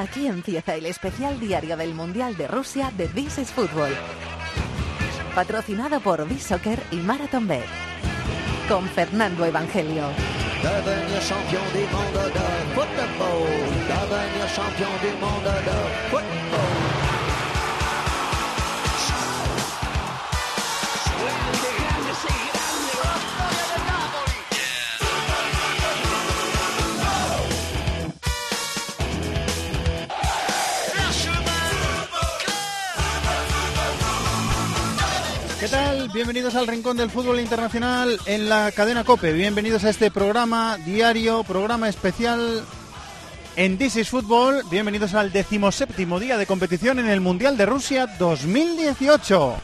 Aquí empieza el especial diario del Mundial de Rusia de This is Football. Patrocinado por B-Soccer y Marathon Bet. Con Fernando Evangelio. Bienvenidos al Rincón del Fútbol Internacional en la cadena Cope. Bienvenidos a este programa diario, programa especial en This is Football. Bienvenidos al decimoséptimo día de competición en el Mundial de Rusia 2018.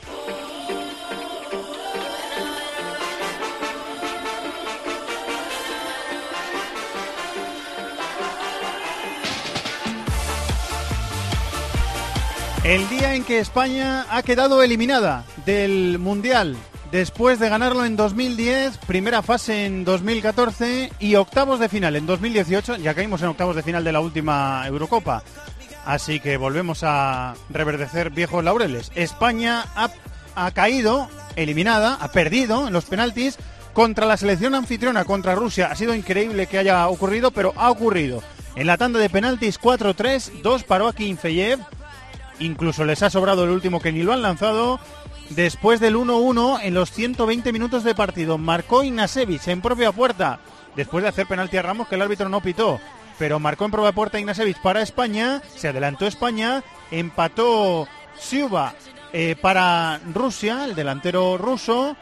El día en que España ha quedado eliminada del Mundial después de ganarlo en 2010, primera fase en 2014 y octavos de final en 2018. Ya caímos en octavos de final de la última Eurocopa. Así que volvemos a reverdecer viejos laureles. España ha, ha caído, eliminada, ha perdido en los penaltis contra la selección anfitriona, contra Rusia. Ha sido increíble que haya ocurrido, pero ha ocurrido. En la tanda de penaltis 4-3, 2 paró aquí Infeyev, Incluso les ha sobrado el último que ni lo han lanzado. Después del 1-1 en los 120 minutos de partido, marcó Ignasevich en propia puerta. Después de hacer penalti a Ramos que el árbitro no pitó. Pero marcó en propia puerta Ignasevich para España. Se adelantó España. Empató Siuba eh, para Rusia, el delantero ruso.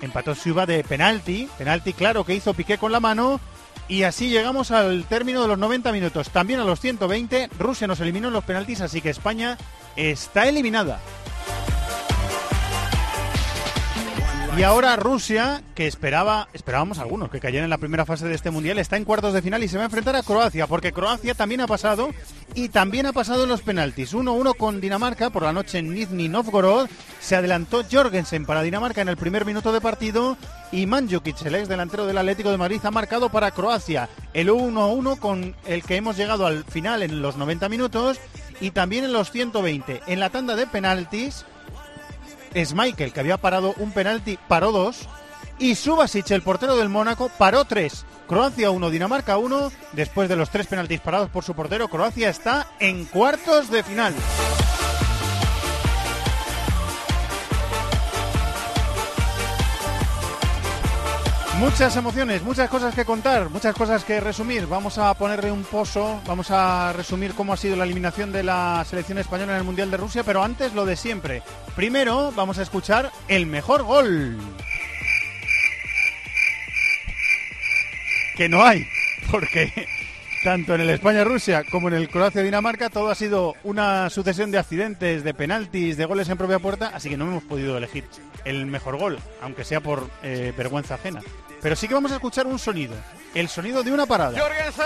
Empató Siuba de penalti. Penalti claro que hizo Piqué con la mano. Y así llegamos al término de los 90 minutos. También a los 120, Rusia nos eliminó en los penaltis, así que España está eliminada. Y ahora Rusia, que esperaba, esperábamos algunos que cayera en la primera fase de este mundial, está en cuartos de final y se va a enfrentar a Croacia, porque Croacia también ha pasado y también ha pasado en los penaltis. 1-1 con Dinamarca por la noche en Nizhny Novgorod. Se adelantó Jorgensen para Dinamarca en el primer minuto de partido y Mandzukic, el ex delantero del Atlético de Madrid, ha marcado para Croacia. El 1-1 con el que hemos llegado al final en los 90 minutos y también en los 120. En la tanda de penaltis es Michael, que había parado un penalti, paró dos. Y Subasic, el portero del Mónaco, paró tres. Croacia 1, Dinamarca 1. Después de los tres penaltis parados por su portero, Croacia está en cuartos de final. Muchas emociones, muchas cosas que contar, muchas cosas que resumir. Vamos a ponerle un pozo, vamos a resumir cómo ha sido la eliminación de la selección española en el Mundial de Rusia, pero antes lo de siempre. Primero vamos a escuchar el mejor gol. Que no hay, porque tanto en el España-Rusia como en el Croacia-Dinamarca todo ha sido una sucesión de accidentes, de penaltis, de goles en propia puerta, así que no hemos podido elegir el mejor gol, aunque sea por eh, vergüenza ajena. Pero sí que vamos a escuchar un sonido, el sonido de una parada. Jorgensen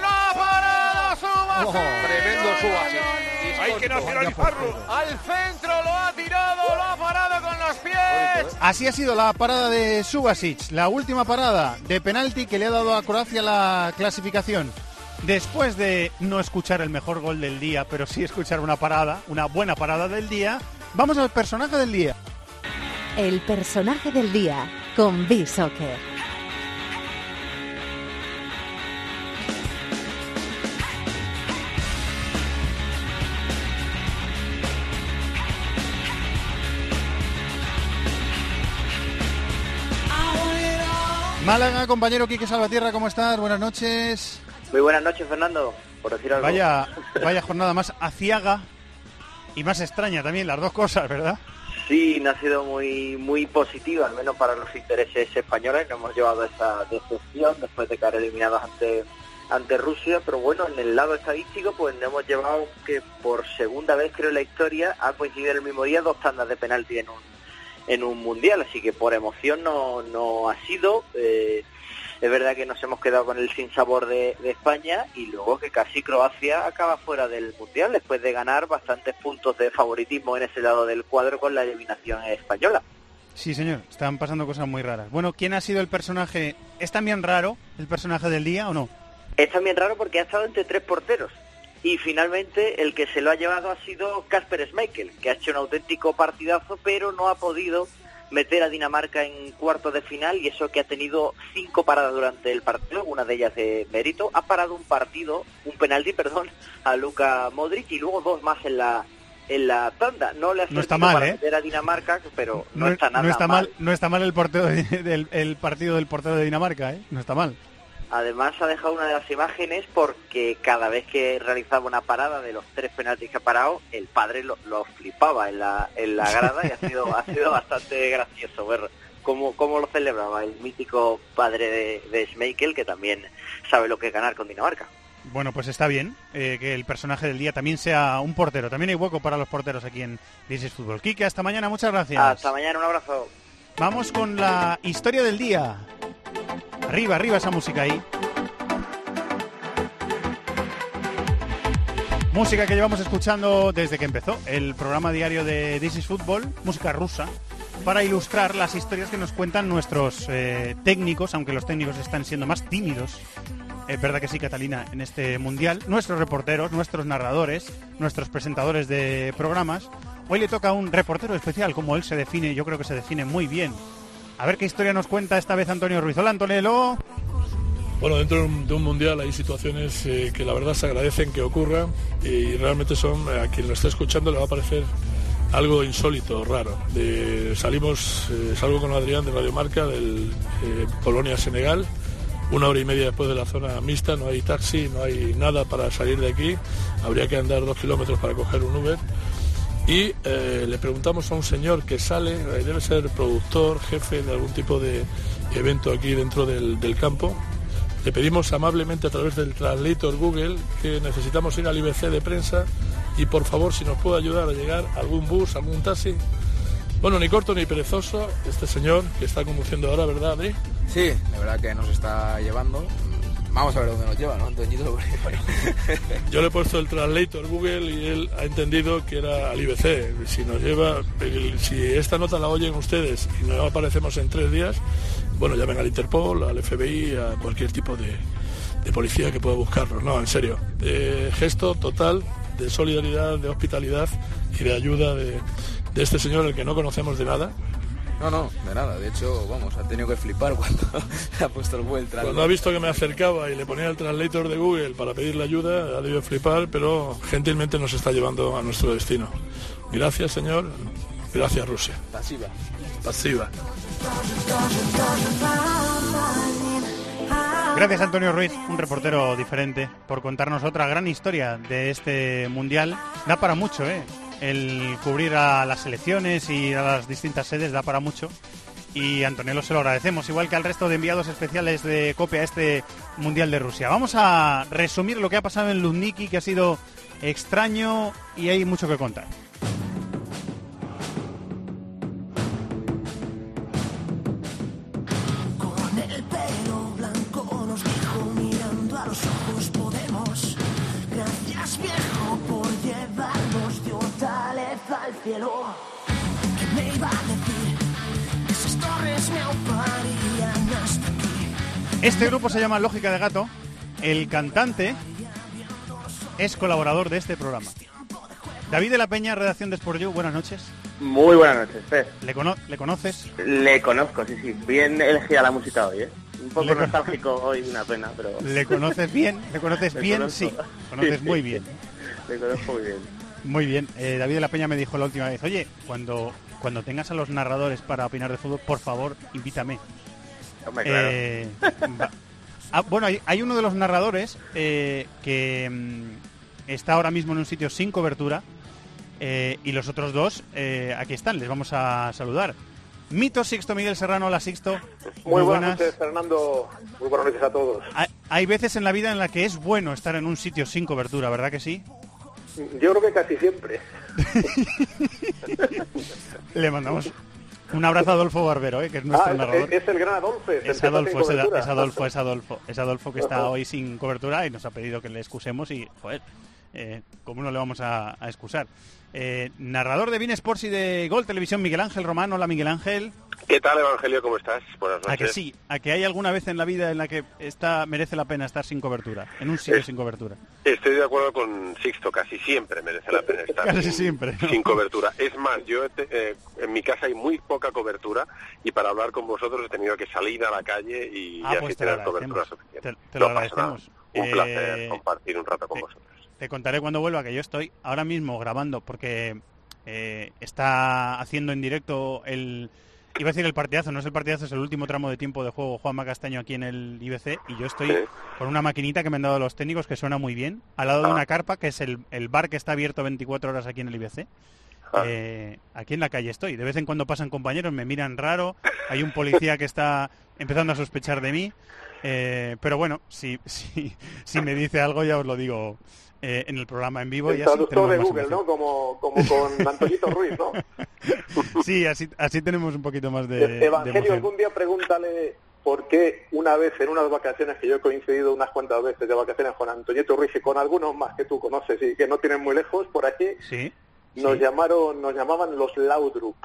lo ha parado Subasic. Tremendo Subasic. Hay que nacionalizarlo. Al centro lo ha tirado, lo ha parado con los pies. Así ha sido la parada de Subasic, la última parada de penalti que le ha dado a Croacia la clasificación. Después de no escuchar el mejor gol del día, pero sí escuchar una parada, una buena parada del día, vamos al personaje del día. El personaje del día con B-Soccer. Málaga, compañero Quique Salvatierra, ¿cómo estás? Buenas noches. Muy buenas noches, Fernando, por decir algo. Vaya, vaya jornada más aciaga y más extraña también, las dos cosas, ¿verdad? Sí, no ha sido muy muy positiva, al menos para los intereses españoles. No hemos llevado esa decepción después de caer eliminados ante, ante Rusia, pero bueno, en el lado estadístico, pues nos hemos llevado que por segunda vez, creo, en la historia, ha coincidido el mismo día dos tandas de penalti en un, en un mundial, así que por emoción no, no ha sido. Eh, es verdad que nos hemos quedado con el sinsabor de, de España y luego que casi Croacia acaba fuera del Mundial después de ganar bastantes puntos de favoritismo en ese lado del cuadro con la eliminación española. Sí, señor, están pasando cosas muy raras. Bueno, ¿quién ha sido el personaje? ¿Es también raro el personaje del día o no? Es también raro porque ha estado entre tres porteros Y finalmente el que se lo ha llevado ha sido Kasper Schmeichel, que ha hecho un auténtico partidazo, pero no ha podido meter a Dinamarca en cuarto de final y eso que ha tenido cinco paradas durante el partido, una de ellas de mérito, ha parado un partido, un penalti, perdón, a Luka Modric y luego dos más en la en la tanda. No le ha no está mal, para ¿eh? meter a Dinamarca, pero no, está nada no está mal. No está mal el, portero del, el partido del portero de Dinamarca, ¿eh? No está mal. Además ha dejado una de las imágenes porque cada vez que realizaba una parada de los tres penaltis que ha parado, el padre lo, flipaba en la, en la grada y ha sido, ha sido bastante gracioso ver cómo, cómo lo celebraba el mítico padre de, de Schmeichel, que también sabe lo que es ganar con Dinamarca. Bueno, pues está bien eh, que el personaje del día también sea un portero. También hay hueco para los porteros aquí en This Fútbol. Quique, hasta mañana, muchas gracias. Hasta mañana, un abrazo. Vamos con la historia del día. Arriba, arriba esa música ahí. Música que llevamos escuchando desde que empezó el programa diario de This is Football, música rusa, para ilustrar las historias que nos cuentan nuestros eh, técnicos, aunque los técnicos están siendo más tímidos. Es verdad que sí, Catalina, en este mundial. Nuestros reporteros, nuestros narradores, nuestros presentadores de programas. Hoy le toca a un reportero especial, como él se define, yo creo que se define muy bien. A ver qué historia nos cuenta esta vez Antonio Ruiz. Hola, Antonio. Bueno, dentro de un mundial hay situaciones eh, que la verdad se agradecen que ocurran y realmente son, eh, a quien lo esté escuchando le va a parecer algo insólito, raro. salimos, eh, salgo con Adrián de Radio Marca del Polonia-Senegal, una hora y media después de la zona mixta, no hay taxi, no hay nada para salir de aquí, habría que andar dos kilómetros para coger un Uber y le preguntamos a un señor que sale, debe ser productor, jefe de algún tipo de evento aquí dentro del, del campo, le pedimos amablemente a través del translator Google que necesitamos ir al IBC de prensa y por favor si nos puede ayudar a llegar algún bus, algún taxi. Bueno, ni corto ni perezoso, este señor que está conduciendo ahora, ¿verdad, Adri? Sí, la verdad que nos está llevando. Vamos a ver dónde nos lleva, ¿no, Antoñito? Yo le he puesto el translator Google y él ha entendido que era al IBC. Si nos lleva, si esta nota la oyen ustedes y no aparecemos en tres días, bueno, llamen al Interpol, al FBI, a cualquier tipo de, policía que pueda buscarnos. No, en serio. gesto total de solidaridad, de hospitalidad y de ayuda de, este señor, el que no conocemos de nada. No, no, de nada. De hecho, vamos, ha tenido que flipar cuando ha puesto el vuelto. Cuando ha visto que me acercaba y le ponía el translator de Google para pedirle ayuda, ha debido flipar, pero gentilmente nos está llevando a nuestro destino. Gracias, señor. Gracias, Rusia. Pasiva. Pasiva. Gracias Antonio Ruiz, un reportero diferente, por contarnos otra gran historia de este mundial. Da para mucho, ¿eh? El cubrir a las selecciones y a las distintas sedes da para mucho. Y Antonio se lo agradecemos, igual que al resto de enviados especiales de copia a este mundial de Rusia. Vamos a resumir lo que ha pasado en Lundniki, que ha sido extraño y hay mucho que contar. Este grupo se llama Lógica de Gato. El cantante es colaborador de este programa. David de la Peña, redacción de Sport You, buenas noches. Muy buenas noches, Fer. ¿Le, ¿Le conoces? Le conozco, sí, sí. Bien elegida la música hoy, ¿eh? Un poco nostálgico hoy, una pena, pero... ¿Le conoces bien? ¿Le conoces bien? Sí. Conoces muy bien. Le conozco muy bien. Muy bien. Eh, David de la Peña me dijo la última vez, oye, cuando, cuando tengas a los narradores para opinar de fútbol, por favor, invítame. Eh, ah, bueno, hay, uno de los narradores eh, que mm, está ahora mismo en un sitio sin cobertura y los otros dos aquí están, les vamos a saludar. Mito Sixto Miguel Serrano, hola Sixto. Muy, buenas noches, Fernando. Muy buenas noches a todos. hay veces en la vida en la que es bueno estar en un sitio sin cobertura, ¿verdad que sí? Yo creo que casi siempre. Le mandamos un abrazo a Adolfo Barbero, ¿eh? que es nuestro ah, narrador. Es, el gran Adolfo. Es, Adolfo, es, Adolfo, es Adolfo, es Adolfo, es Adolfo que está hoy sin cobertura y nos ha pedido que le excusemos y, joder, eh, como no le vamos a, a excusar. Eh, narrador de Bean Sports y de Gol Televisión, Miguel Ángel Román. Hola, Miguel Ángel. ¿Qué tal, Evangelio? ¿Cómo estás? Buenas noches. A que sí, a que hay alguna vez en la vida en la que está, merece la pena estar sin cobertura, en un sitio Es- sin cobertura. Estoy de acuerdo con Sixto, casi siempre merece la pena estar Casi sin, siempre, ¿no? sin cobertura. Es más, yo te- eh, en mi casa hay muy poca cobertura y para hablar con vosotros he tenido que salir a la calle y, Ah, y así pues tener cobertura suficiente. Te- te lo No agradecemos. Un Eh, placer compartir un rato con vosotros. Te contaré cuando vuelva que yo estoy ahora mismo grabando porque eh, está haciendo en directo el... Iba a decir el partidazo, no es el partidazo, es el último tramo de tiempo de juego Juanma Castaño aquí en el IBC y yo estoy Sí. con una maquinita que me han dado los técnicos que suena muy bien, al lado de Ah. una carpa que es el, el bar que está abierto 24 horas aquí en el IBC. Ah. Eh, aquí en la calle estoy. De vez en cuando pasan compañeros, me miran raro. Hay un policía que está empezando a sospechar de mí. Eh, pero bueno, si, si, si me dice algo ya os lo digo eh, en el programa en vivo. El y así traductor de Google. ¿no? Como, como con Antonito Ruiz, ¿no? Sí, así, así tenemos un poquito más de, Evangelio, algún día pregúntale por qué una vez en unas vacaciones que yo he coincidido unas cuantas veces de vacaciones con Antoñito Ruiz y con algunos más que tú conoces y que no tienen muy lejos por aquí, Sí, nos sí. llamaron, nos llamaban los Laudrup.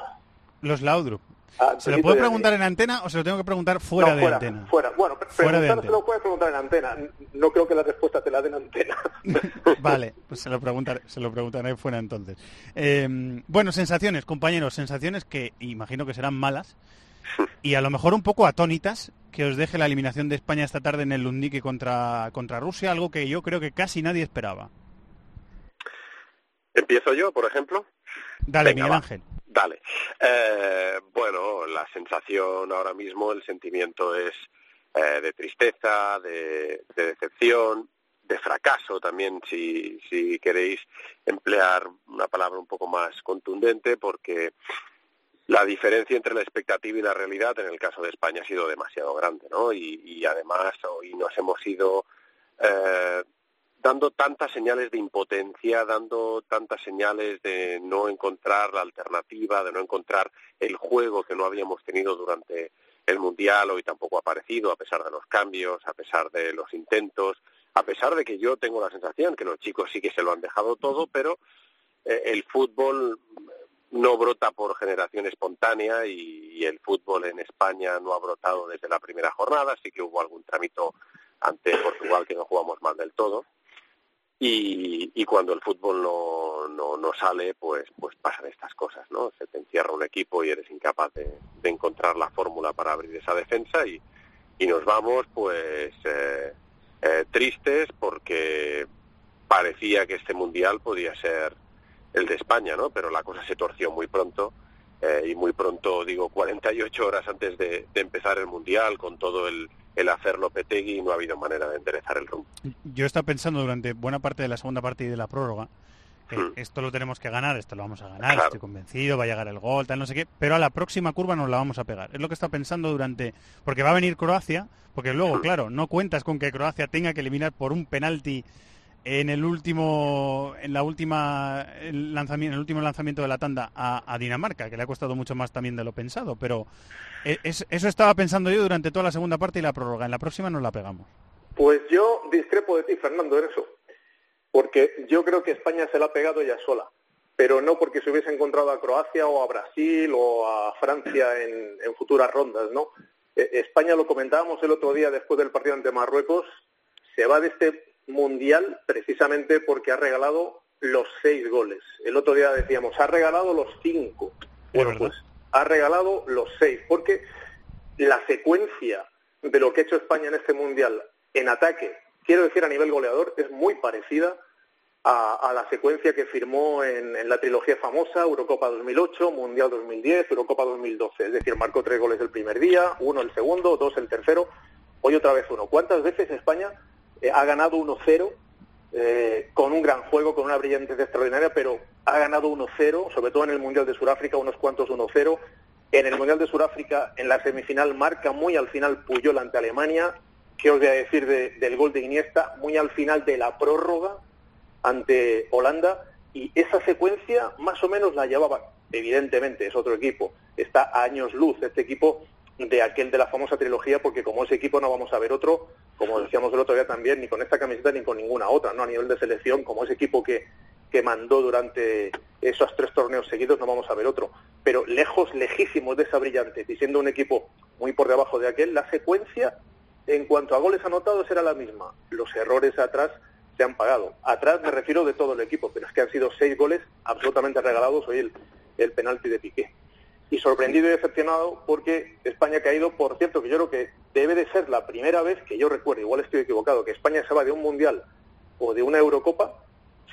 los Laudrup. Ah, ¿Se lo puedo preguntar en antena o se lo tengo que preguntar fuera No, de fuera, antena? Fuera, bueno, Fuera de preguntar se lo antena. puedes preguntar en antena. No creo que la respuesta te la den en antena. Vale, pues se lo preguntaré, se lo preguntaré fuera entonces. Eh, bueno, sensaciones, compañeros, sensaciones que imagino que serán malas y a lo mejor un poco atónitas que os deje la eliminación de España esta tarde en el Lundiki contra, contra Rusia, algo que yo creo que casi nadie esperaba. ¿Empiezo yo, por ejemplo? Dale, Venga, Miguel va. Dale. Eh, bueno, la sensación ahora mismo, el sentimiento es eh, de tristeza, de, de decepción, de fracaso también, si, si queréis emplear una palabra un poco más contundente, porque la diferencia entre la expectativa y la realidad en el caso de España ha sido demasiado grande, ¿no? Y, y además hoy nos hemos ido eh, dando tantas señales de impotencia, dando tantas señales de no encontrar la alternativa, de no encontrar el juego que no habíamos tenido durante el Mundial, hoy tampoco ha aparecido, a pesar de los cambios, a pesar de los intentos, a pesar de que yo tengo la sensación que los chicos sí que se lo han dejado todo, pero eh, el fútbol no brota por generación espontánea y, y el fútbol en España no ha brotado desde la primera jornada, sí que hubo algún trámite ante Portugal que no jugamos mal del todo y, y cuando el fútbol no, no, no sale, pues, pues pasan estas cosas, ¿no? Se te encierra un equipo y eres incapaz de, encontrar la fórmula para abrir esa defensa y, y nos vamos, pues, eh, eh, tristes porque parecía que este mundial podía ser el de España, ¿no? Pero la cosa se torció muy pronto eh, y muy pronto, digo, 48 horas antes de empezar el mundial, con todo el, el hacer Lopetegui, no ha habido manera de enderezar el rumbo. Yo he estado pensando durante buena parte de la segunda parte y de la prórroga Hmm. esto lo tenemos que ganar, esto lo vamos a ganar, Claro. estoy convencido, va a llegar el gol, tal, no sé qué, pero a la próxima curva nos la vamos a pegar. Es lo que está pensando durante... Porque va a venir Croacia, porque luego, Hmm. claro, no cuentas con que Croacia tenga que eliminar por un penalti en el último en la última el lanzamiento en el último lanzamiento de la tanda a, Dinamarca que le ha costado mucho más también de lo pensado pero eh, es- eso estaba pensando yo durante toda la segunda parte y la prórroga en la próxima nos la pegamos Pues yo discrepo de ti, Fernando, en eso. Porque yo creo que España se la ha pegado ella sola. Pero no porque se hubiese encontrado a Croacia o a Brasil o a Francia en, en futuras rondas, ¿no? Eh, España, lo comentábamos el otro día después del partido ante Marruecos, se va de este mundial precisamente porque ha regalado los seis goles. El otro día decíamos, ha regalado los cinco. Bueno, pues ha regalado los seis, porque la secuencia de lo que ha hecho España en este mundial en ataque, quiero decir a nivel goleador, es muy parecida a, a la secuencia que firmó en, en la trilogía famosa, Eurocopa 2008, Mundial 2010, Eurocopa 2012. Es decir, marcó tres goles el primer día, uno el segundo, dos el tercero, hoy otra vez uno. ¿Cuántas veces España eh, ha ganado 1-0 eh, con un gran juego, con una brillantez extraordinaria, pero ha ganado 1-0, sobre todo en el Mundial de Sudáfrica, unos cuantos 1-0. En el Mundial de Sudáfrica, en la semifinal, marca muy al final Puyol ante Alemania. ¿Qué os voy a decir de- del gol de Iniesta? Muy al final de la prórroga ante Holanda. Y esa secuencia más o menos la llevaba, evidentemente, es otro equipo. Está a años luz este equipo de aquel de la famosa trilogía, porque como ese equipo no vamos a ver otro como decíamos el otro día también, ni con esta camiseta ni con ninguna otra, ¿no? A nivel de selección, como ese equipo que, que mandó durante esos tres torneos seguidos, no vamos a ver otro. Pero lejos, lejísimos de esa brillante, y siendo un equipo muy por debajo de aquel, la secuencia en cuanto a goles anotados era la misma. Los errores atrás se han pagado. Atrás me refiero de todo el equipo, pero es que han sido seis goles absolutamente regalados hoy el, el penalti de Piqué. Y sorprendido y decepcionado porque España ha caído, por cierto, que yo creo que debe de ser la primera vez que yo recuerdo, igual estoy equivocado, que España se va de un Mundial o de una Eurocopa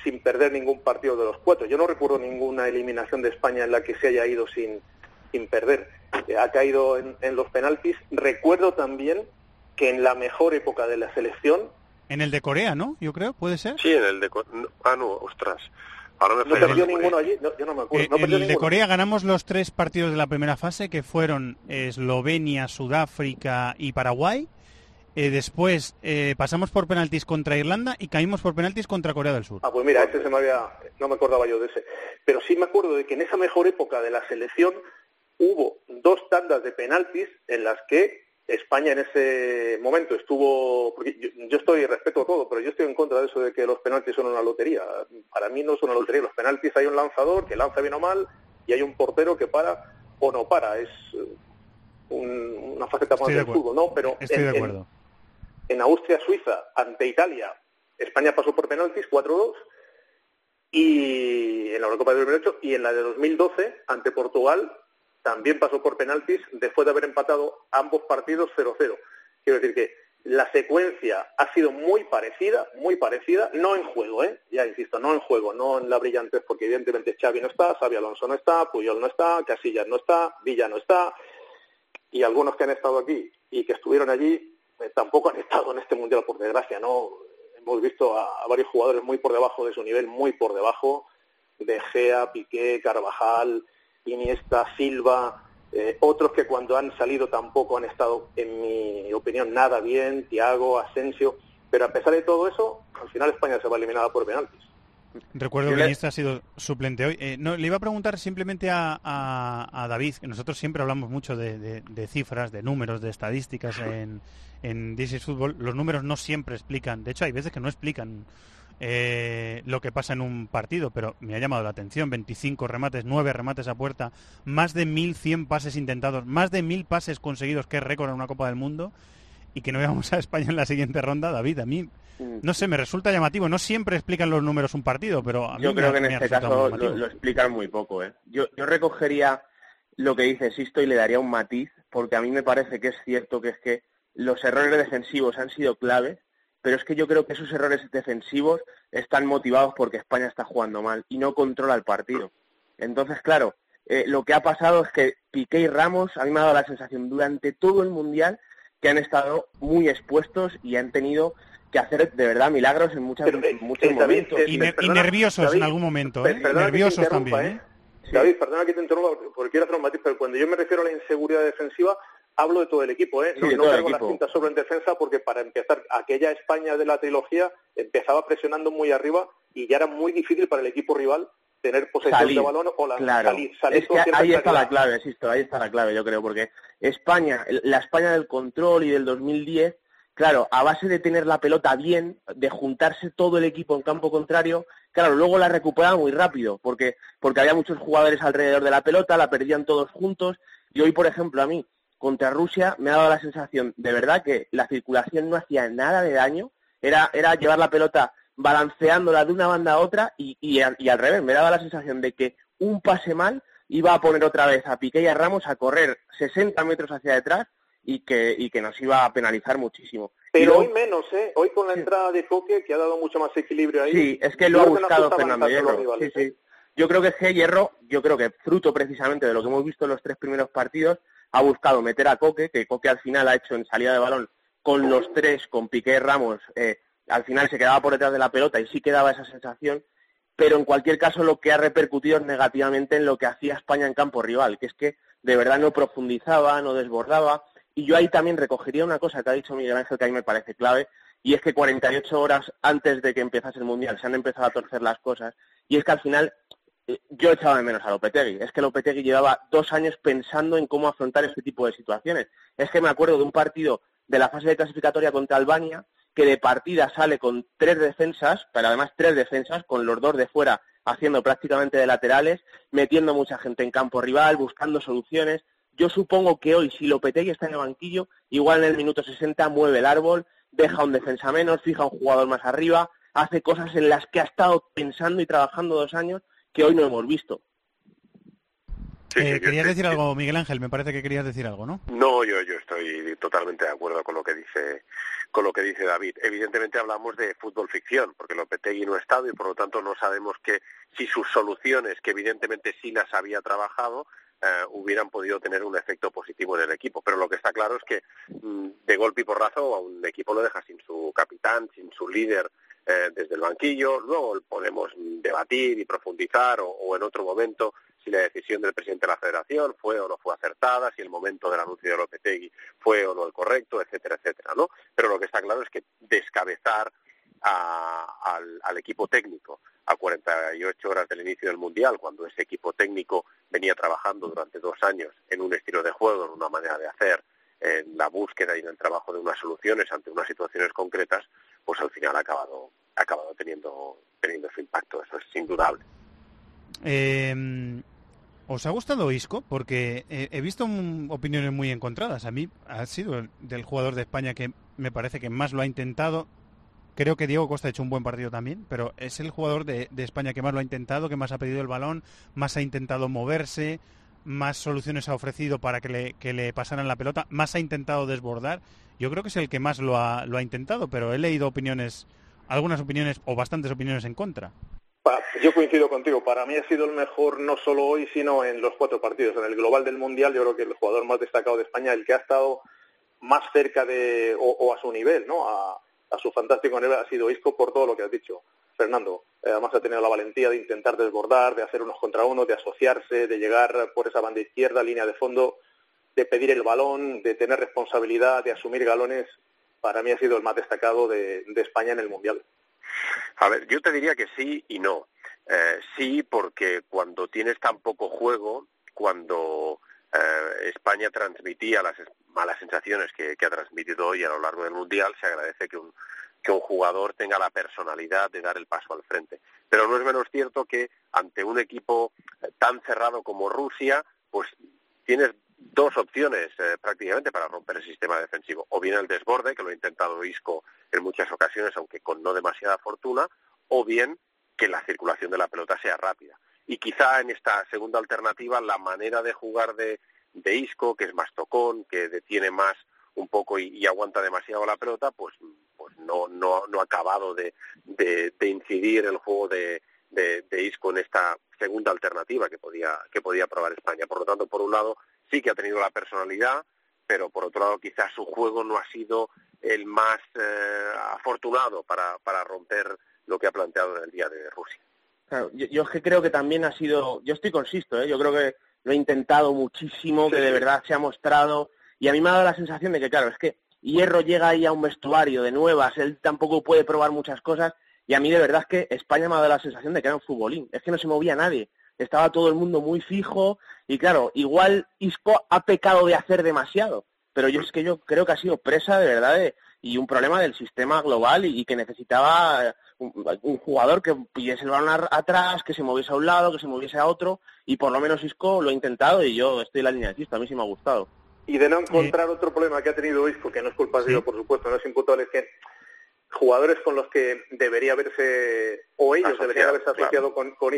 sin perder ningún partido de los cuatro. Yo no recuerdo ninguna eliminación de España en la que se haya ido sin, sin perder. Eh, ha caído en, en los penaltis. Recuerdo también que en la mejor época de la selección... En el de Corea, ¿no? Yo creo, ¿puede ser? Sí, en el de... Ah, no, ostras. Ahora me ¿No perdió ninguno allí? No, yo no me acuerdo. Eh, ¿No el de ninguno? Corea ganamos los tres partidos de la primera fase, que fueron Eslovenia, Sudáfrica y Paraguay. Eh, después eh, pasamos por penaltis contra Irlanda y caímos por penaltis contra Corea del Sur. Ah, pues mira, ese se me había... No me acordaba yo de ese. Pero sí me acuerdo de que en esa mejor época de la selección hubo dos tandas de penaltis en las que España en ese momento estuvo... porque yo, yo estoy, respeto todo, pero yo estoy en contra de eso de que los penaltis son una lotería. Para mí no es una lotería. Los penaltis hay un lanzador que lanza bien o mal y hay un portero que para o no para. Es eh, un- una faceta más Estoy del fútbol, ¿no? Pero Estoy en- de en- acuerdo. en Austria-Suiza ante Italia, España pasó por penaltis 4-2 y en la Eurocopa de 2008 y en la de 2012 ante Portugal también pasó por penaltis después de haber empatado ambos partidos 0-0. Quiero decir que la secuencia ha sido muy parecida, muy parecida, no en juego, ¿eh? ya insisto, no en juego, no en la brillantez, porque evidentemente Xavi no está, Xavi Alonso no está, Puyol no está, Casillas no está, Villa no está, y algunos que han estado aquí y que estuvieron allí eh, tampoco han estado en este mundial por desgracia no hemos visto a, a varios jugadores muy por debajo de su nivel muy por debajo de Gea Piqué Carvajal Iniesta Silva eh, otros que cuando han salido tampoco han estado en mi opinión nada bien Thiago Asensio pero a pesar de todo eso al final España se va eliminada por penaltis Recuerdo que Iniesta ha sido suplente hoy. Eh, no, le iba a preguntar simplemente a, a- a David, que nosotros siempre hablamos mucho de, de- de cifras, de números, de estadísticas en, en This is Football. Los números no siempre explican, de hecho hay veces que no explican eh, lo que pasa en un partido, pero me ha llamado la atención, 25 remates, 9 remates a puerta, más de 1.100 pases intentados, más de 1.000 pases conseguidos, que es récord en una Copa del Mundo, y que no veamos a España en la siguiente ronda, David, a mí... No sé, me resulta llamativo. No siempre explican los números un partido, pero a mí Yo creo que en este caso lo, lo explican muy poco. ¿eh? Yo, yo recogería lo que dice Sisto y le daría un matiz, porque a mí me parece que es cierto que es que los errores defensivos han sido claves, pero es que yo creo que esos errores defensivos están motivados porque España está jugando mal y no controla el partido. Entonces, claro, eh, lo que ha pasado es que Piqué y Ramos, a mí me ha dado la sensación durante todo el Mundial que han estado muy expuestos y han tenido que hacer de verdad milagros en, muchas, Pero, eh, en muchos eh, David, momentos. eh, Y, ne- y nerviosos David, en algún momento, ¿eh? te Nerviosos también, ¿eh? David, perdona que te interrumpa porque quiero hacer un matiz, pero cuando yo me refiero a la inseguridad defensiva, hablo de todo el equipo, ¿eh? Sí, No, de no cargo la equipo. cinta solo en defensa porque para empezar, aquella España de la trilogía empezaba presionando muy arriba y ya era muy difícil para el equipo rival tener posesión Salir, de balón o la, Claro, salir, salir es con que cierta ahí está la clave, Sisto, ahí está la clave, yo creo, porque España, la España del control y del 2010, claro, a base de tener la pelota bien, de juntarse todo el equipo en campo contrario, claro, luego la recuperaba muy rápido, porque, porque había muchos jugadores alrededor de la pelota, la perdían todos juntos, y hoy, por ejemplo, a mí, contra Rusia, me ha dado la sensación, de verdad, que la circulación no hacía nada de daño, era, era llevar la pelota balanceándola de una banda a otra y, y, al- y al revés, me daba la sensación de que un pase mal iba a poner otra vez a Piqué y a Ramos a correr 60 metros hacia detrás y que, y que nos iba a penalizar muchísimo. Pero luego- hoy menos, ¿eh? Hoy con la entrada de Coque, que ha dado mucho más equilibrio ahí. Sí, es que lo ha buscado Fernando Hierro. Sí, ¿eh? sí. Yo creo que que Hierro, yo creo que fruto precisamente de lo que hemos visto en los tres primeros partidos, ha buscado meter a Coque, que Coque al final ha hecho en salida de balón con los tres, con Piqué Ramos, eh, al final se quedaba por detrás de la pelota y sí quedaba esa sensación, pero en cualquier caso lo que ha repercutido es negativamente en lo que hacía España en campo rival, que es que de verdad no profundizaba, no desbordaba, y yo ahí también recogería una cosa que ha dicho Miguel Ángel que a mí me parece clave, y es que 48 horas antes de que empezase el Mundial se han empezado a torcer las cosas, y es que al final yo echaba de menos a Lopetegui. Es que Lopetegui llevaba dos años pensando en cómo afrontar este tipo de situaciones. Es que me acuerdo de un partido de la fase de clasificatoria contra Albania, que de partida sale con tres defensas, pero además tres defensas, con los dos de fuera haciendo prácticamente de laterales, metiendo mucha gente en campo rival, buscando soluciones. Yo supongo que hoy, si Lopetegui está en el banquillo, igual en el minuto 60 mueve el árbol, deja un defensa menos, fija un jugador más arriba, hace cosas en las que ha estado pensando y trabajando dos años que hoy no hemos visto. Eh, querías decir algo, Miguel Ángel, me parece que querías decir algo, ¿no? No, yo, yo estoy totalmente de acuerdo con lo que dice con lo que dice David. Evidentemente hablamos de fútbol ficción, porque Lopetegui no ha estado y por lo tanto no sabemos que si sus soluciones, que evidentemente sí las había trabajado, eh, hubieran podido tener un efecto positivo en el equipo. Pero lo que está claro es que mm, de golpe y porrazo a un equipo lo deja sin su capitán, sin su líder eh, desde el banquillo. Luego podemos debatir y profundizar o en otro momento si la decisión del presidente de la federación fue o no fue acertada, si el momento del anuncio de Lopetegui fue o no el correcto, etcétera, etcétera, ¿no? Pero lo que está claro es que descabezar al, equipo técnico a 48 horas del inicio del Mundial, cuando ese equipo técnico venía trabajando durante dos años en un estilo de juego, en una manera de hacer, en la búsqueda y en el trabajo de unas soluciones ante unas situaciones concretas, pues al final ha acabado, ha acabado teniendo, teniendo su impacto, eso es indudable. Eh, ¿Os ha gustado Isco? Porque he visto opiniones muy encontradas. A mí ha sido el, del jugador de España que me parece que más lo ha intentado. Creo que Diego Costa ha hecho un buen partido también, pero es el jugador de, España que más lo ha intentado, que más ha pedido el balón, más ha intentado moverse, más soluciones ha ofrecido para que le, que le pasaran la pelota, más ha intentado desbordar. Yo creo que es el que más lo ha, lo ha intentado, pero he leído opiniones, algunas opiniones o bastantes opiniones en contra. Yo coincido contigo. Para mí ha sido el mejor no solo hoy, sino en los cuatro partidos. En el global del Mundial, yo creo que el jugador más destacado de España, el que ha estado más cerca de, o, a su nivel, ¿no? A, su fantástico nivel, ha sido Isco por todo lo que has dicho, Fernando. Eh, además ha tenido la valentía de intentar desbordar, de hacer unos contra uno, de asociarse, de llegar por esa banda izquierda, línea de fondo, de pedir el balón, de tener responsabilidad, de asumir galones. Para mí ha sido el más destacado de España en el Mundial. A ver, yo te diría que sí y no. Eh, sí, porque cuando tienes tan poco juego, cuando eh, España transmitía las malas sensaciones que, ha transmitido hoy a lo largo del Mundial, se agradece que un, que un jugador tenga la personalidad de dar el paso al frente. Pero no es menos cierto que ante un equipo tan cerrado como Rusia, pues tienes dos opciones eh, prácticamente para romper el sistema defensivo. O bien el desborde, que lo ha intentado Isco en muchas ocasiones, aunque con no demasiada fortuna, o bien que la circulación de la pelota sea rápida. Y quizá en esta segunda alternativa la manera de jugar de, de Isco, que es más tocón, que detiene más un poco y, aguanta demasiado la pelota, pues, pues no, no, no ha acabado de, de, incidir el juego de, de, de, Isco en esta segunda alternativa que podía, que podía probar España. Por lo tanto, por un lado, sí que ha tenido la personalidad, pero por otro lado quizás su juego no ha sido el más eh, afortunado para, para romper lo que ha planteado en el día de Rusia. yo, es que creo que también ha sido, yo estoy consisto, ¿eh? yo creo que lo he intentado muchísimo, que de verdad se ha mostrado, y a mí me ha dado la sensación de que, claro, es que Hierro llega ahí a un vestuario de nuevas, él tampoco puede probar muchas cosas, y a mí de verdad es que España me ha dado la sensación de que era un futbolín, es que no se movía nadie estaba todo el mundo muy fijo y claro, igual Isco ha pecado de hacer demasiado, pero yo es que yo creo que ha sido presa de verdad y un problema del sistema global y, que necesitaba un, jugador que pidiese el balón atrás, que se moviese a un lado, que se moviese a otro y por lo menos Isco lo ha intentado y yo estoy en la línea de chista, a mí sí me ha gustado. Y de no encontrar otro problema que ha tenido Isco, que no es culpa de por supuesto, no es imputable, es que jugadores con los que debería haberse, o ellos deberían haberse asociado con, con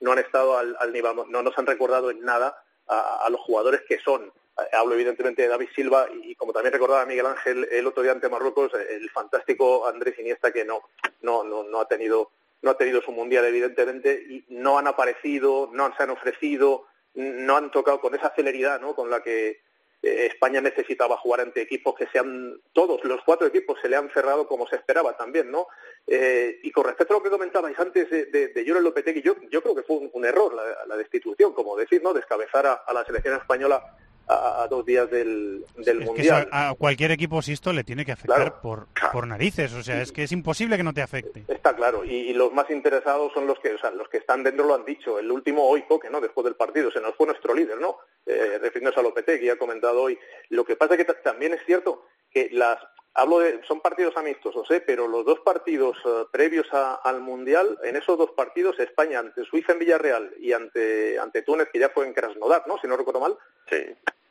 no han estado al, nivel, no nos han recordado en nada a, los jugadores que son. Hablo evidentemente de David Silva y, como también recordaba Miguel Ángel el otro día ante Marruecos, el fantástico Andrés Iniesta que no, no, no, no ha tenido no ha tenido su mundial evidentemente y no han aparecido, no se han ofrecido, no han tocado con esa celeridad ¿no? con la que eh, España necesitaba jugar ante equipos que sean, todos los cuatro equipos se le han cerrado como se esperaba también, ¿no? Eh, y con respecto a lo que comentabais antes de, de, de Lopetegui, yo, yo creo que fue un, error la, destitución, como decir, ¿no? Descabezar a, la selección española a, dos días del, del Mundial. a, cualquier equipo, si esto le tiene que afectar por, por narices, o sea, es que es imposible que no te afecte. Está claro, y, los más interesados son los que, o sea, los que están dentro lo han dicho. El último hoy, que no, después del partido, se nos fue nuestro líder, ¿no? Eh, refiriéndose a Lopetegui, ha comentado hoy. Lo que pasa es que también es cierto que las hablo de son partidos amistosos, ¿eh? pero los dos partidos eh, previos a- al mundial, en esos dos partidos España ante Suiza en Villarreal y ante ante Túnez que ya fue en Krasnodar, ¿no? Si no recuerdo mal. Sí.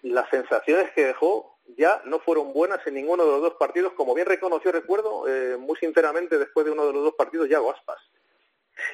Las sensaciones que dejó ya no fueron buenas en ninguno de los dos partidos, como bien reconoció recuerdo eh, muy sinceramente después de uno de los dos partidos Yago Aspas.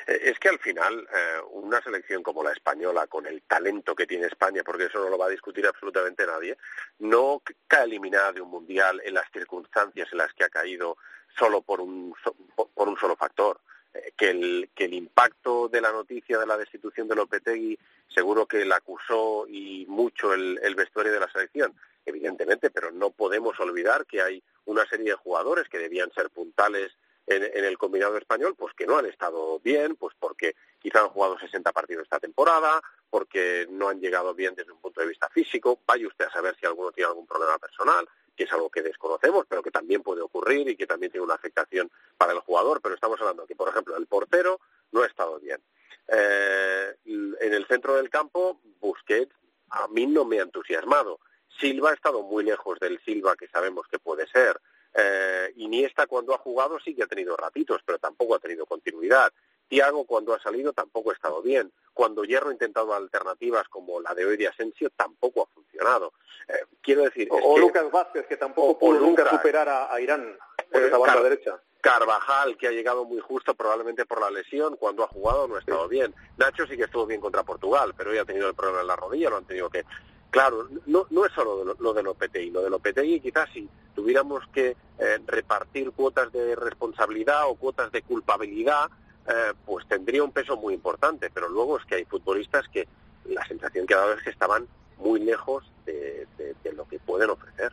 Eh, Es que al final eh, una selección como la española, con el talento que tiene España, porque eso no lo va a discutir absolutamente nadie, no cae eliminada de un mundial en las circunstancias en las que ha caído solo por un, por- un solo factor. Eh, que, el, que el impacto de la noticia de la destitución de Lopetegui seguro que la acusó y mucho el, el vestuario de la selección, evidentemente, pero no podemos olvidar que hay una serie de jugadores que debían ser puntales en, el combinado español, pues que no han estado bien, pues porque quizá han jugado 60 partidos esta temporada, porque no han llegado bien desde un punto de vista físico. Vaya usted a saber si alguno tiene algún problema personal, que es algo que desconocemos, pero que también puede ocurrir y que también tiene una afectación para el jugador. Pero estamos hablando que, por ejemplo, el portero no ha estado bien. Eh, en el centro del campo, Busquets a mí no me ha entusiasmado. Silva ha estado muy lejos del Silva que sabemos que puede ser. Eh, Iniesta cuando ha jugado sí que ha tenido ratitos, pero tampoco ha tenido continuidad. Tiago cuando ha salido tampoco ha estado bien. Cuando Hierro ha intentado alternativas como la de hoy de Asensio tampoco ha funcionado. Eh, quiero decir, O, que- Lucas Vázquez, que tampoco o- o pudo nunca superar a, a Irán por Eh, esa banda Car- derecha. Carvajal, que ha llegado muy justo probablemente por la lesión, cuando ha jugado no ha estado bien. Nacho sí que estuvo bien contra Portugal, pero hoy ha tenido el problema en la rodilla, lo han tenido que... Claro, no, no es solo lo, lo de Lopetegui, lo de Lopetegui quizás si tuviéramos que eh, repartir cuotas de responsabilidad o cuotas de culpabilidad, eh, pues tendría un peso muy importante, pero luego es que hay futbolistas que la sensación que ha dado es que estaban muy lejos de- de- de lo que pueden ofrecer.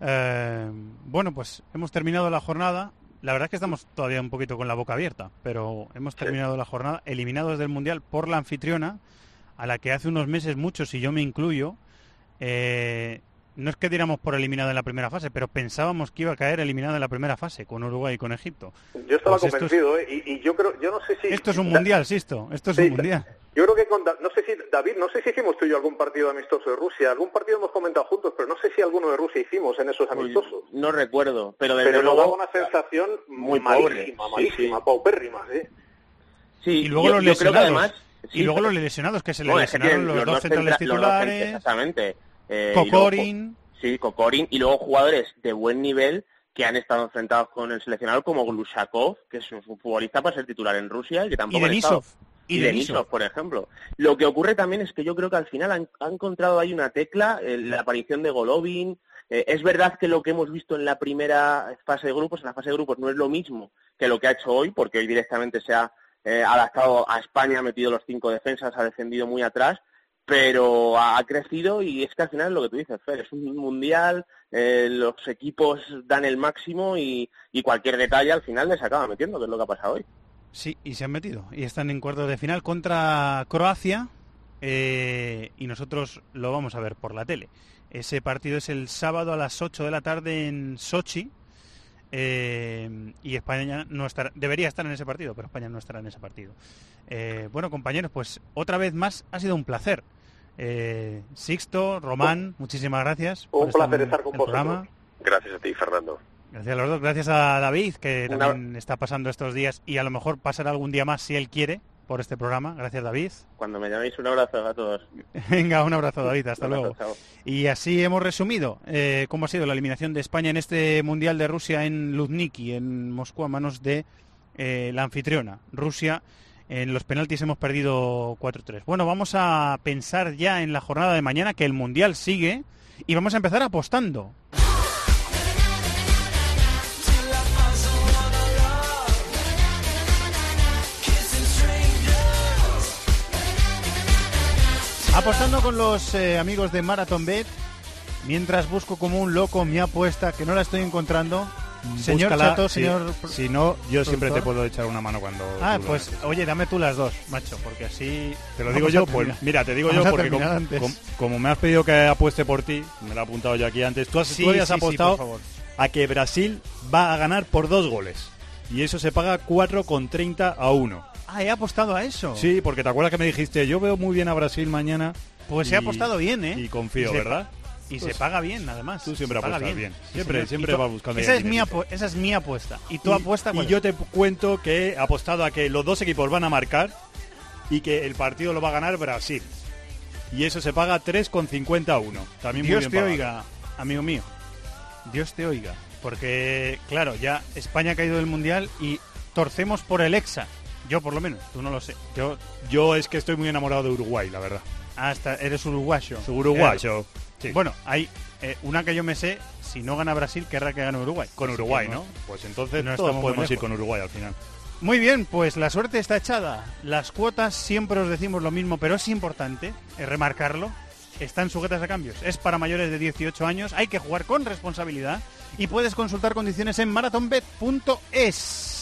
Eh, bueno, pues hemos terminado la jornada. La verdad es que estamos todavía un poquito con la boca abierta, pero hemos terminado la jornada eliminados del Mundial por la anfitriona, a la que hace unos meses muchos, y yo me incluyo, eh, no es que diéramos por eliminado en la primera fase, pero pensábamos que iba a caer eliminado en la primera fase con Uruguay y con Egipto. Yo estaba Pues es- convencido, ¿eh? y, y yo creo, yo no sé si... Esto es un mundial, Sisto, esto es Sí, un mundial. Yo creo que con Da- no sé si David, no sé si hicimos tú y yo algún partido amistoso de Rusia, algún partido hemos comentado juntos, pero no sé si alguno de Rusia hicimos en esos amistosos. No recuerdo, pero desde pero nos luego daba una sensación muy pobre. malísima, Sí, malísima, sí. paupérrima, sí. Sí, Y luego yo- los yo creo que lesionados. además y luego pero- los lesionados, que se le Bueno, es que lesionaron los, dos centrales los dos centra- titulares, exactamente. Eh, y luego- Cocorin... sí, Kokorin. Y luego jugadores de buen nivel que han estado enfrentados con el seleccionado como Glushakov, que es un futbolista para ser titular en Rusia y que Y tampoco Denisov. Y Y Denisov. Denisov, por ejemplo. Lo que ocurre también es que yo creo que al final han, han encontrado ahí una tecla, eh, la aparición de Golovin. Eh, es verdad que lo que hemos visto en la primera fase de grupos, en la fase de grupos, no es lo mismo que lo que ha hecho hoy, porque hoy directamente se ha eh, adaptado a España, ha metido los cinco defensas, ha defendido muy atrás, pero ha, crecido y es que al final lo que tú dices, Fer, es un mundial, eh, los equipos dan el máximo y, y cualquier detalle al final les acaba metiendo, que es lo que ha pasado hoy. Sí, y se han metido. Y están en cuartos de final contra Croacia. eh, y nosotros lo vamos a ver por la tele. Ese partido es el sábado a las 8 de la tarde en Sochi. eh, y España no estará, debería estar en ese partido, pero España no estará en ese partido. Eh, bueno, compañeros, pues otra vez más ha sido un placer. Eh, Sixto, Román, muchísimas gracias. por Un placer estar con vosotros. programa. Gracias a ti, Fernando. Gracias a los dos, gracias a David, que Una- también está pasando estos días y a lo mejor pasará algún día más si él quiere por este programa. Gracias, David. Cuando me llaméis un abrazo a todos. Venga, un abrazo, David, hasta abrazo, luego. chao. Y así hemos resumido eh, cómo ha sido la eliminación de España en este Mundial de Rusia en Luzniki, en Moscú, a manos de eh, la anfitriona, Rusia. En los penaltis hemos perdido 4-3. Bueno, vamos a pensar ya en la jornada de mañana que el Mundial sigue y vamos a empezar apostando. Apostando con los eh, amigos de Marathon Bet, mientras busco como un loco mi apuesta, que no la estoy encontrando. Señor Búscala, Chato, señor... Si no, yo siempre te puedo echar una mano cuando... Ah, pues oye, dame tú las dos, macho, porque así... Te lo digo yo, pues mira, te digo Vamos yo porque como, me has pedido que apueste por ti, me lo he apuntado yo aquí antes, tú, has, Sí, tú habías sí, apostado a que Brasil va a ganar por dos goles. Y eso se paga 4,30 a 1. Ah, he apostado a eso. Sí, porque te acuerdas que me dijiste, yo veo muy bien a Brasil mañana. Pues y- he apostado bien, ¿eh? Y confío, Y se- ¿verdad? Y Pues, se paga bien, además. Tú siempre apuestas bien. Siempre, siempre tú- vas buscando Esa es, mi esa es mi apuesta. ¿Y tu apuesta y yo te cuento que he apostado a que los dos equipos van a marcar y que el partido lo va a ganar Brasil. Y eso se paga 3,50 a 1. También muy Dios bien te pagado. oiga, amigo mío. Dios te oiga. Porque, claro, ya España ha caído del Mundial y torcemos por el EXA. Yo, por lo menos. Tú no lo sé. Yo, Yo es que estoy muy enamorado de Uruguay, la verdad. hasta eres uruguayo. Soy uruguayo. Eh, Sí. Bueno, hay eh, una que yo me sé. Si no gana Brasil, querrá que gane Uruguay. con Así Uruguay, ¿no? Pues entonces no todos podemos ir con Uruguay al final. Muy bien, pues la suerte está echada. Las cuotas siempre os decimos lo mismo, pero es importante eh, remarcarlo. Están sujetas a cambios. Es para mayores de 18 años, hay que jugar con responsabilidad y puedes consultar condiciones en marathonbet.es.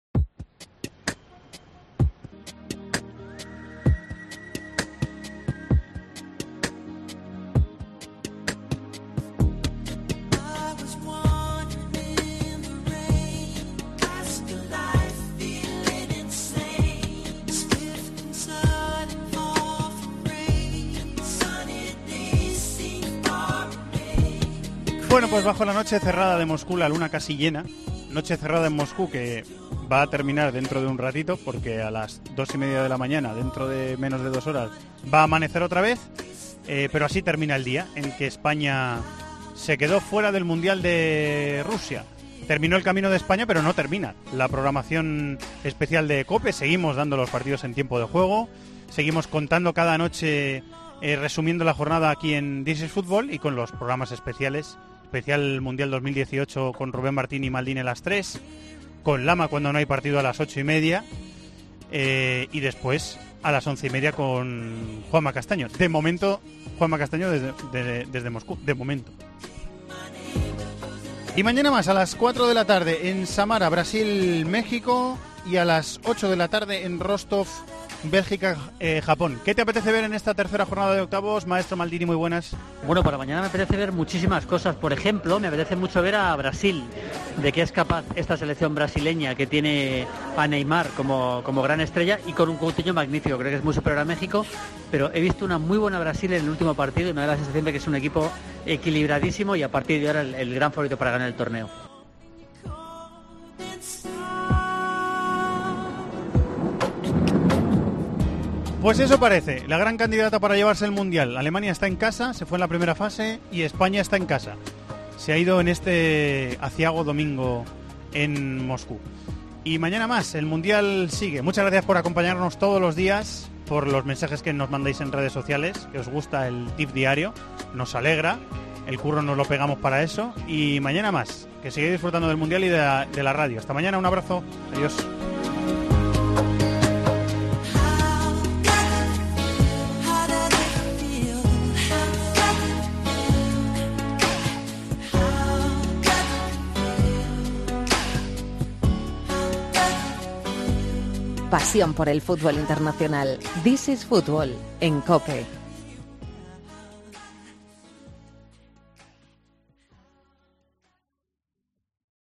Bueno, pues bajo la noche cerrada de Moscú, la luna casi llena. Noche cerrada en Moscú que va a terminar dentro de un ratito, porque a las dos y media de la mañana, dentro de menos de dos horas, va a amanecer otra vez. Eh, pero así termina el día en que España se quedó fuera del Mundial de Rusia. Terminó el camino de España, pero no termina. La programación especial de COPE, seguimos dando los partidos en tiempo de juego, seguimos contando cada noche, eh, resumiendo la jornada aquí en This is Fútbol y con los programas especiales. Especial Mundial 2018 con Rubén Martín y Maldini a las 3, con Lama cuando no hay partido a las 8 y media, eh, y después a las once y media con Juanma Castaño. De momento, Juanma Castaño desde, de- desde Moscú, de momento. Y mañana más a las 4 de la tarde en Samara, Brasil, México y a las 8 de la tarde en Rostov, Bélgica, eh. ¿Qué te apetece ver en esta tercera jornada de octavos? Maestro Maldini, muy buenas. Bueno, para mañana me apetece ver muchísimas cosas. Por ejemplo, me apetece mucho ver a Brasil, de qué es capaz esta selección brasileña que tiene a Neymar como, como gran estrella y con un Coutinho magnífico. Creo que es muy superior a México, pero he visto una muy buena Brasil en el último partido y me da la sensación de que es un equipo equilibradísimo y a partir de ahora el gran favorito para ganar el torneo. Pues eso parece, la gran candidata para llevarse el Mundial. Alemania está en casa, se fue en la primera fase y España está en casa. Se ha ido en este aciago domingo en Moscú. Y mañana más, el Mundial sigue. Muchas gracias por acompañarnos todos los días, por los mensajes que nos mandáis en redes sociales, que os gusta el tip diario, nos alegra, el curro nos lo pegamos para eso. Y mañana más, que sigáis disfrutando del Mundial y de la, de la radio. Hasta mañana, un abrazo, adiós. Pasión por el fútbol internacional. This is Fútbol en COPE.